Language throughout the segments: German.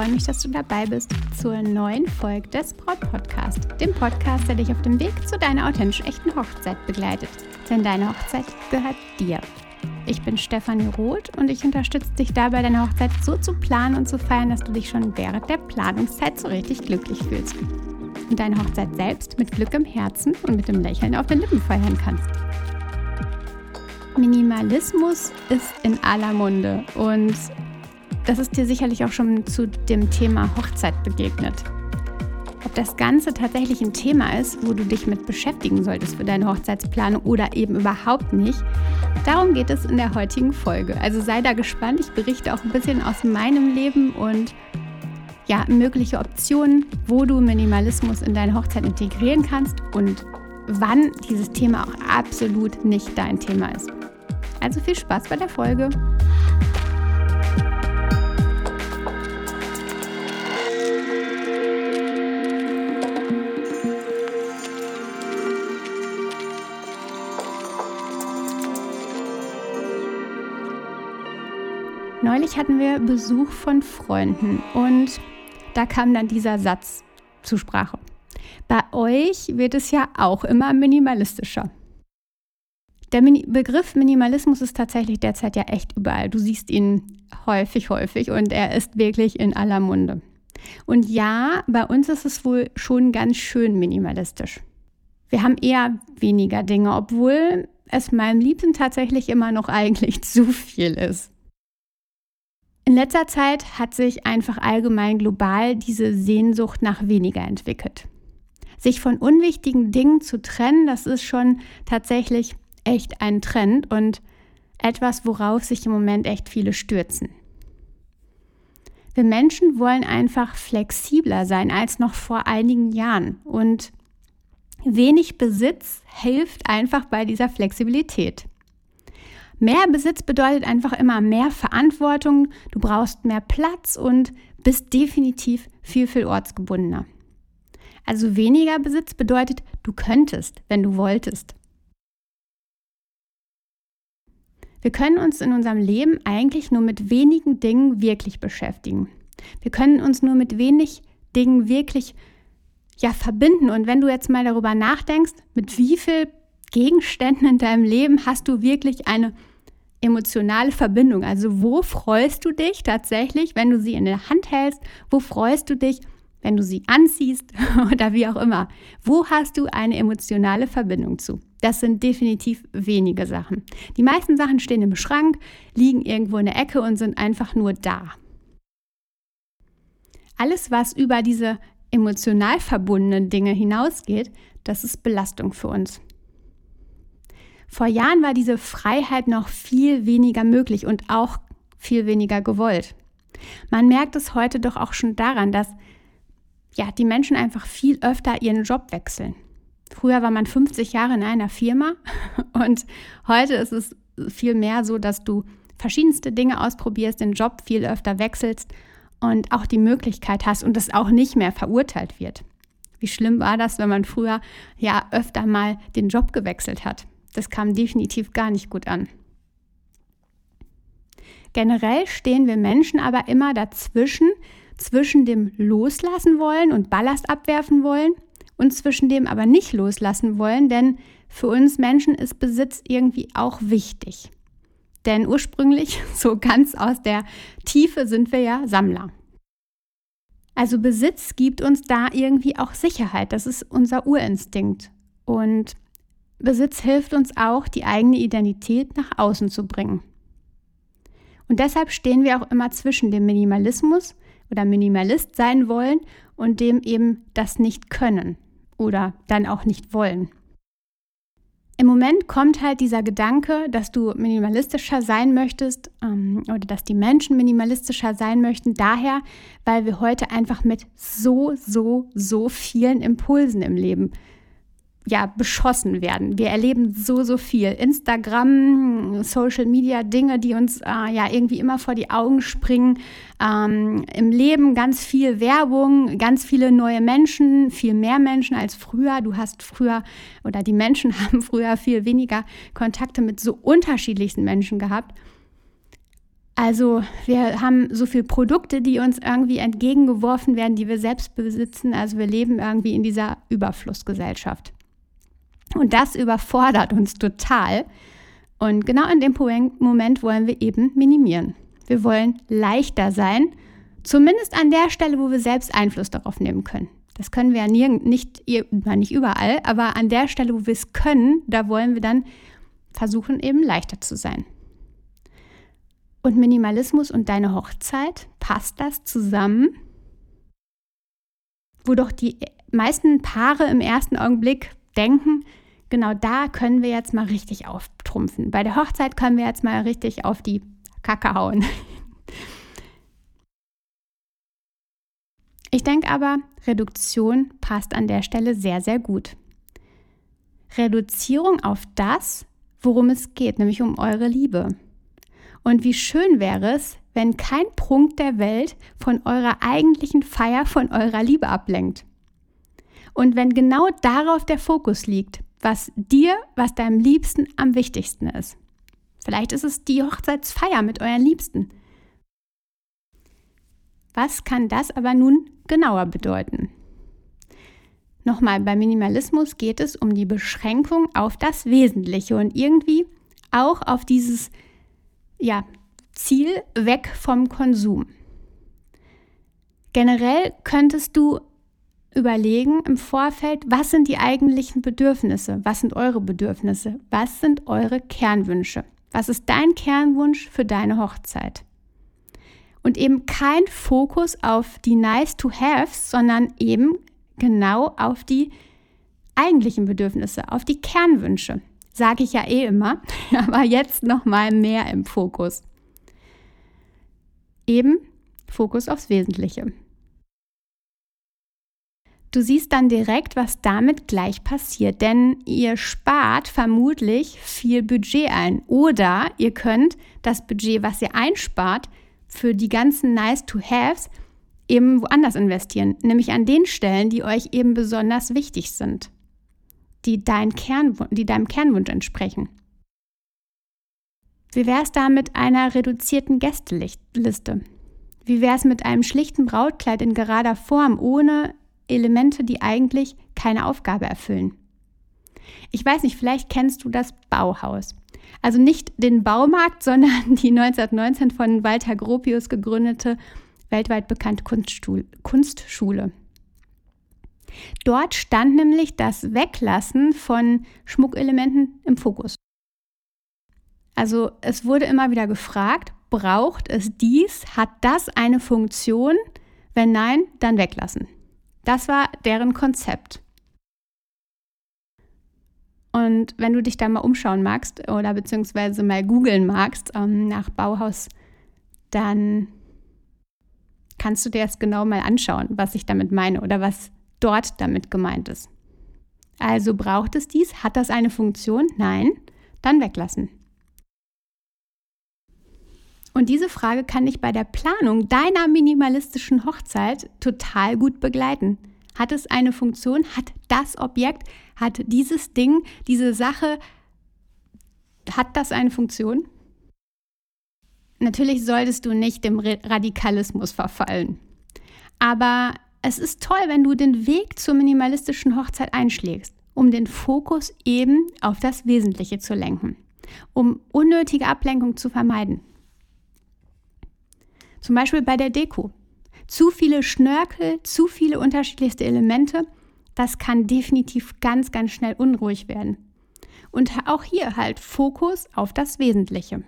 freue mich, dass du dabei bist zur neuen Folge des Braut Podcast, dem Podcast, der dich auf dem Weg zu deiner authentisch echten Hochzeit begleitet. Denn deine Hochzeit gehört dir. Ich bin Stefanie Roth und ich unterstütze dich dabei, deine Hochzeit so zu planen und zu feiern, dass du dich schon während der Planungszeit so richtig glücklich fühlst. Und deine Hochzeit selbst mit Glück im Herzen und mit dem Lächeln auf den Lippen feiern kannst. Minimalismus ist in aller Munde und das ist dir sicherlich auch schon zu dem Thema Hochzeit begegnet. Ob das Ganze tatsächlich ein Thema ist, wo du dich mit beschäftigen solltest für deine Hochzeitsplanung oder eben überhaupt nicht, darum geht es in der heutigen Folge. Also sei da gespannt, ich berichte auch ein bisschen aus meinem Leben und ja, mögliche Optionen, wo du Minimalismus in deine Hochzeit integrieren kannst und wann dieses Thema auch absolut nicht dein Thema ist. Also viel Spaß bei der Folge. Neulich hatten wir Besuch von Freunden und da kam dann dieser Satz zur Sprache. Bei euch wird es ja auch immer minimalistischer. Der Mini Begriff Minimalismus ist tatsächlich derzeit ja echt überall. Du siehst ihn häufig, häufig und er ist wirklich in aller Munde. Und ja, bei uns ist es wohl schon ganz schön minimalistisch. Wir haben eher weniger Dinge, obwohl es meinem Liebsten tatsächlich immer noch eigentlich zu viel ist. In letzter Zeit hat sich einfach allgemein global diese Sehnsucht nach weniger entwickelt. Sich von unwichtigen Dingen zu trennen, das ist schon tatsächlich echt ein Trend und etwas, worauf sich im Moment echt viele stürzen. Wir Menschen wollen einfach flexibler sein als noch vor einigen Jahren und wenig Besitz hilft einfach bei dieser Flexibilität. Mehr Besitz bedeutet einfach immer mehr Verantwortung, du brauchst mehr Platz und bist definitiv viel, viel ortsgebundener. Also weniger Besitz bedeutet, du könntest, wenn du wolltest. Wir können uns in unserem Leben eigentlich nur mit wenigen Dingen wirklich beschäftigen. Wir können uns nur mit wenig Dingen wirklich ja verbinden und wenn du jetzt mal darüber nachdenkst, mit wie viel Gegenständen in deinem Leben hast du wirklich eine emotionale Verbindung. Also wo freust du dich tatsächlich, wenn du sie in der Hand hältst? Wo freust du dich, wenn du sie anziehst oder wie auch immer? Wo hast du eine emotionale Verbindung zu? Das sind definitiv wenige Sachen. Die meisten Sachen stehen im Schrank, liegen irgendwo in der Ecke und sind einfach nur da. Alles, was über diese emotional verbundenen Dinge hinausgeht, das ist Belastung für uns. Vor Jahren war diese Freiheit noch viel weniger möglich und auch viel weniger gewollt. Man merkt es heute doch auch schon daran, dass ja, die Menschen einfach viel öfter ihren Job wechseln. Früher war man 50 Jahre in einer Firma und heute ist es viel mehr so, dass du verschiedenste Dinge ausprobierst, den Job viel öfter wechselst und auch die Möglichkeit hast und das auch nicht mehr verurteilt wird. Wie schlimm war das, wenn man früher ja öfter mal den Job gewechselt hat? Das kam definitiv gar nicht gut an. Generell stehen wir Menschen aber immer dazwischen, zwischen dem Loslassen wollen und Ballast abwerfen wollen und zwischen dem aber nicht loslassen wollen, denn für uns Menschen ist Besitz irgendwie auch wichtig. Denn ursprünglich, so ganz aus der Tiefe, sind wir ja Sammler. Also Besitz gibt uns da irgendwie auch Sicherheit. Das ist unser Urinstinkt. Und Besitz hilft uns auch, die eigene Identität nach außen zu bringen. Und deshalb stehen wir auch immer zwischen dem Minimalismus oder Minimalist sein wollen und dem eben das nicht können oder dann auch nicht wollen. Im Moment kommt halt dieser Gedanke, dass du minimalistischer sein möchtest ähm, oder dass die Menschen minimalistischer sein möchten, daher, weil wir heute einfach mit so, so, so vielen Impulsen im Leben ja, beschossen werden. Wir erleben so, so viel. Instagram, Social Media, Dinge, die uns äh, ja irgendwie immer vor die Augen springen. Ähm, Im Leben ganz viel Werbung, ganz viele neue Menschen, viel mehr Menschen als früher. Du hast früher oder die Menschen haben früher viel weniger Kontakte mit so unterschiedlichsten Menschen gehabt. Also wir haben so viele Produkte, die uns irgendwie entgegengeworfen werden, die wir selbst besitzen. Also wir leben irgendwie in dieser Überflussgesellschaft. Und das überfordert uns total. Und genau in dem Moment wollen wir eben minimieren. Wir wollen leichter sein, zumindest an der Stelle, wo wir selbst Einfluss darauf nehmen können. Das können wir ja nirgend, nicht, nicht überall, aber an der Stelle, wo wir es können, da wollen wir dann versuchen, eben leichter zu sein. Und Minimalismus und deine Hochzeit, passt das zusammen? Wo doch die meisten Paare im ersten Augenblick denken, genau da können wir jetzt mal richtig auftrumpfen. Bei der Hochzeit können wir jetzt mal richtig auf die Kacke hauen. Ich denke aber, Reduktion passt an der Stelle sehr, sehr gut. Reduzierung auf das, worum es geht, nämlich um eure Liebe. Und wie schön wäre es, wenn kein Prunk der Welt von eurer eigentlichen Feier, von eurer Liebe ablenkt. Und wenn genau darauf der Fokus liegt, was dir, was deinem Liebsten am wichtigsten ist. Vielleicht ist es die Hochzeitsfeier mit euren Liebsten. Was kann das aber nun genauer bedeuten? Nochmal, beim Minimalismus geht es um die Beschränkung auf das Wesentliche und irgendwie auch auf dieses ja, Ziel weg vom Konsum. Generell könntest du überlegen im Vorfeld, was sind die eigentlichen Bedürfnisse, was sind eure Bedürfnisse, was sind eure Kernwünsche, was ist dein Kernwunsch für deine Hochzeit. Und eben kein Fokus auf die Nice-to-Haves, sondern eben genau auf die eigentlichen Bedürfnisse, auf die Kernwünsche. Sage ich ja eh immer, aber jetzt noch mal mehr im Fokus. Eben Fokus aufs Wesentliche. Du siehst dann direkt, was damit gleich passiert, denn ihr spart vermutlich viel Budget ein oder ihr könnt das Budget, was ihr einspart, für die ganzen Nice-to-Haves eben woanders investieren, nämlich an den Stellen, die euch eben besonders wichtig sind, die, dein Kern, die deinem Kernwunsch entsprechen. Wie wäre es da mit einer reduzierten Gästeliste? Wie wäre es mit einem schlichten Brautkleid in gerader Form, ohne Elemente, die eigentlich keine Aufgabe erfüllen? Ich weiß nicht, vielleicht kennst du das Bauhaus. Also nicht den Baumarkt, sondern die 1919 von Walter Gropius gegründete weltweit bekannte Kunstschule. Dort stand nämlich das Weglassen von Schmuckelementen im Fokus. Also es wurde immer wieder gefragt, braucht es dies? Hat das eine Funktion? Wenn nein, dann weglassen. Das war deren Konzept. Und wenn du dich da mal umschauen magst oder beziehungsweise mal googeln magst ähm, nach Bauhaus, dann kannst du dir das genau mal anschauen, was ich damit meine oder was dort damit gemeint ist. Also braucht es dies? Hat das eine Funktion? Nein? Dann weglassen. Und diese Frage kann dich bei der Planung deiner minimalistischen Hochzeit total gut begleiten. Hat es eine Funktion? Hat das Objekt, hat dieses Ding, diese Sache, hat das eine Funktion? Natürlich solltest du nicht dem Radikalismus verfallen. Aber es ist toll, wenn du den Weg zur minimalistischen Hochzeit einschlägst, um den Fokus eben auf das Wesentliche zu lenken, um unnötige Ablenkung zu vermeiden. Zum Beispiel bei der Deko. Zu viele Schnörkel, zu viele unterschiedlichste Elemente, das kann definitiv ganz, ganz schnell unruhig werden. Und auch hier halt Fokus auf das Wesentliche.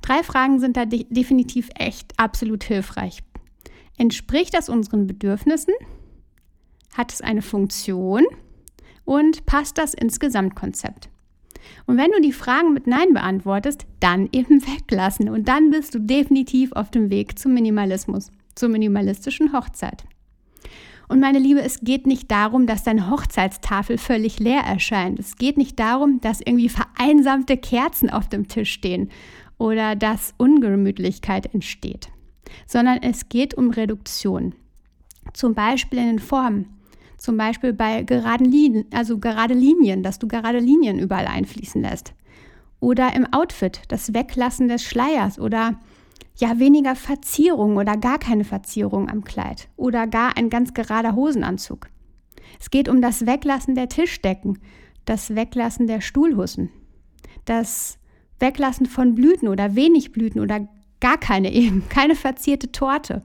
Drei Fragen sind da de definitiv echt absolut hilfreich. Entspricht das unseren Bedürfnissen? Hat es eine Funktion? Und passt das ins Gesamtkonzept? Und wenn du die Fragen mit Nein beantwortest, dann eben weglassen. Und dann bist du definitiv auf dem Weg zum Minimalismus, zur minimalistischen Hochzeit. Und meine Liebe, es geht nicht darum, dass deine Hochzeitstafel völlig leer erscheint. Es geht nicht darum, dass irgendwie vereinsamte Kerzen auf dem Tisch stehen oder dass Ungemütlichkeit entsteht, sondern es geht um Reduktion. Zum Beispiel in den Formen, zum Beispiel bei geraden Linien, also gerade Linien, dass du gerade Linien überall einfließen lässt. Oder im Outfit, das Weglassen des Schleiers oder ja weniger Verzierung oder gar keine Verzierung am Kleid oder gar ein ganz gerader Hosenanzug. Es geht um das Weglassen der Tischdecken, das Weglassen der Stuhlhussen, das Weglassen von Blüten oder wenig Blüten oder gar keine eben, keine verzierte Torte,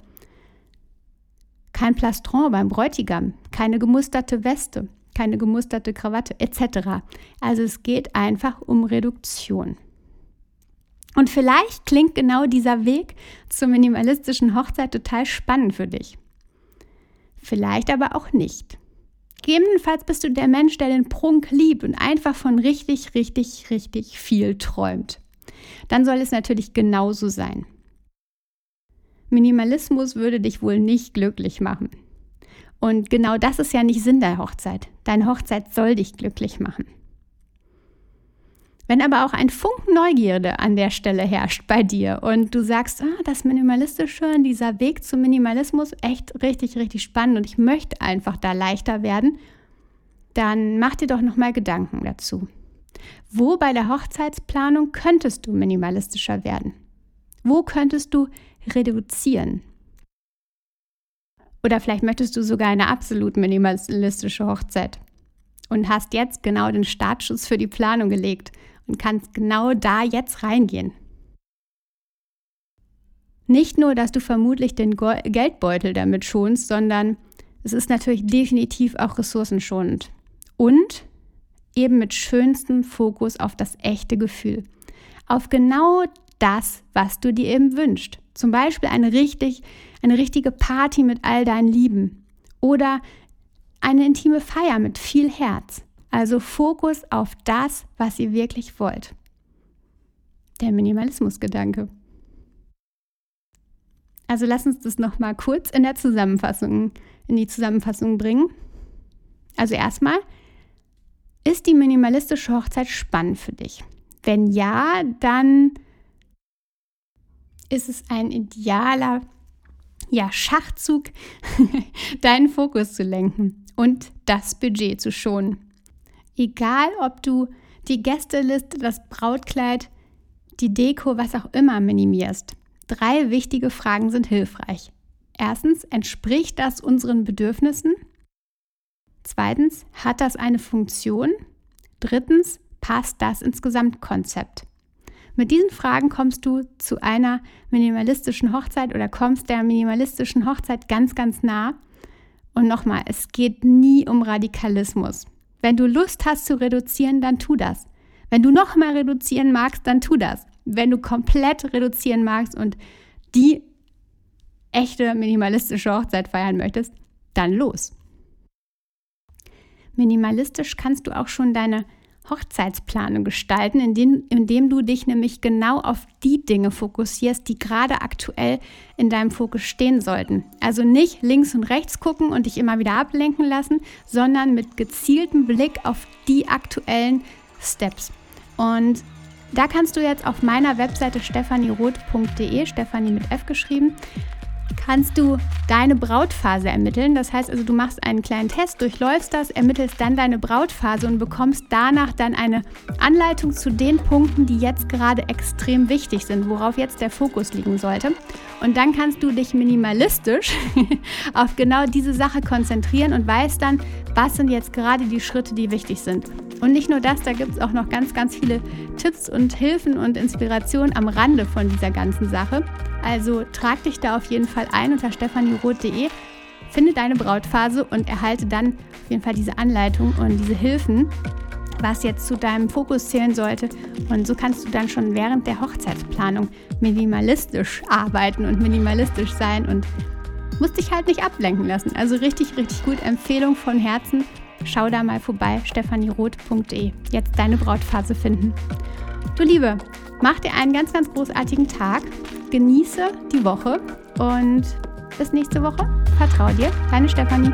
kein Plastron beim Bräutigam, keine gemusterte Weste, keine gemusterte Krawatte etc. Also es geht einfach um Reduktion. Und vielleicht klingt genau dieser Weg zur minimalistischen Hochzeit total spannend für dich. Vielleicht aber auch nicht. Gegebenenfalls bist du der Mensch, der den Prunk liebt und einfach von richtig, richtig, richtig viel träumt. Dann soll es natürlich genauso sein. Minimalismus würde dich wohl nicht glücklich machen. Und genau das ist ja nicht Sinn der Hochzeit. Deine Hochzeit soll dich glücklich machen. Wenn aber auch ein Funken Neugierde an der Stelle herrscht bei dir und du sagst, ah, das Minimalistische, dieser Weg zum Minimalismus, echt richtig, richtig spannend und ich möchte einfach da leichter werden, dann mach dir doch nochmal Gedanken dazu. Wo bei der Hochzeitsplanung könntest du minimalistischer werden? Wo könntest du reduzieren? Oder vielleicht möchtest du sogar eine absolut minimalistische Hochzeit und hast jetzt genau den Startschuss für die Planung gelegt und kannst genau da jetzt reingehen. Nicht nur, dass du vermutlich den Geldbeutel damit schonst, sondern es ist natürlich definitiv auch ressourcenschonend. Und eben mit schönstem Fokus auf das echte Gefühl. Auf genau das, was du dir eben wünschst. Zum Beispiel eine, richtig, eine richtige Party mit all deinen Lieben oder eine intime Feier mit viel Herz. Also Fokus auf das, was ihr wirklich wollt. Der Minimalismusgedanke. Also lass uns das nochmal kurz in der Zusammenfassung, in die Zusammenfassung bringen. Also erstmal, ist die minimalistische Hochzeit spannend für dich? Wenn ja, dann ist es ein idealer ja, Schachzug, deinen Fokus zu lenken und das Budget zu schonen. Egal, ob du die Gästeliste, das Brautkleid, die Deko, was auch immer minimierst. Drei wichtige Fragen sind hilfreich. Erstens, entspricht das unseren Bedürfnissen? Zweitens, hat das eine Funktion? Drittens, passt das ins Gesamtkonzept? Mit diesen Fragen kommst du zu einer minimalistischen Hochzeit oder kommst der minimalistischen Hochzeit ganz, ganz nah. Und nochmal, es geht nie um Radikalismus. Wenn du Lust hast zu reduzieren, dann tu das. Wenn du noch mehr reduzieren magst, dann tu das. Wenn du komplett reduzieren magst und die echte minimalistische Hochzeit feiern möchtest, dann los. Minimalistisch kannst du auch schon deine Hochzeitsplanung gestalten, indem, indem du dich nämlich genau auf die Dinge fokussierst, die gerade aktuell in deinem Fokus stehen sollten. Also nicht links und rechts gucken und dich immer wieder ablenken lassen, sondern mit gezieltem Blick auf die aktuellen Steps. Und da kannst du jetzt auf meiner Webseite stephanieroth.de, Stephanie mit F geschrieben, kannst du deine Brautphase ermitteln. Das heißt also, du machst einen kleinen Test, durchläufst das, ermittelst dann deine Brautphase und bekommst danach dann eine Anleitung zu den Punkten, die jetzt gerade extrem wichtig sind, worauf jetzt der Fokus liegen sollte. Und dann kannst du dich minimalistisch auf genau diese Sache konzentrieren und weißt dann, was sind jetzt gerade die Schritte, die wichtig sind. Und nicht nur das, da gibt es auch noch ganz, ganz viele Tipps und Hilfen und Inspirationen am Rande von dieser ganzen Sache. Also trag dich da auf jeden Fall ein unter stefanieroth.de, finde deine Brautphase und erhalte dann auf jeden Fall diese Anleitung und diese Hilfen, was jetzt zu deinem Fokus zählen sollte. Und so kannst du dann schon während der Hochzeitsplanung minimalistisch arbeiten und minimalistisch sein und musst dich halt nicht ablenken lassen. Also richtig, richtig gut. Empfehlung von Herzen. Schau da mal vorbei, stefanieroth.de. Jetzt deine Brautphase finden. Du Liebe, mach dir einen ganz, ganz großartigen Tag. Genieße die Woche und bis nächste Woche. Vertrau dir, deine Stefanie.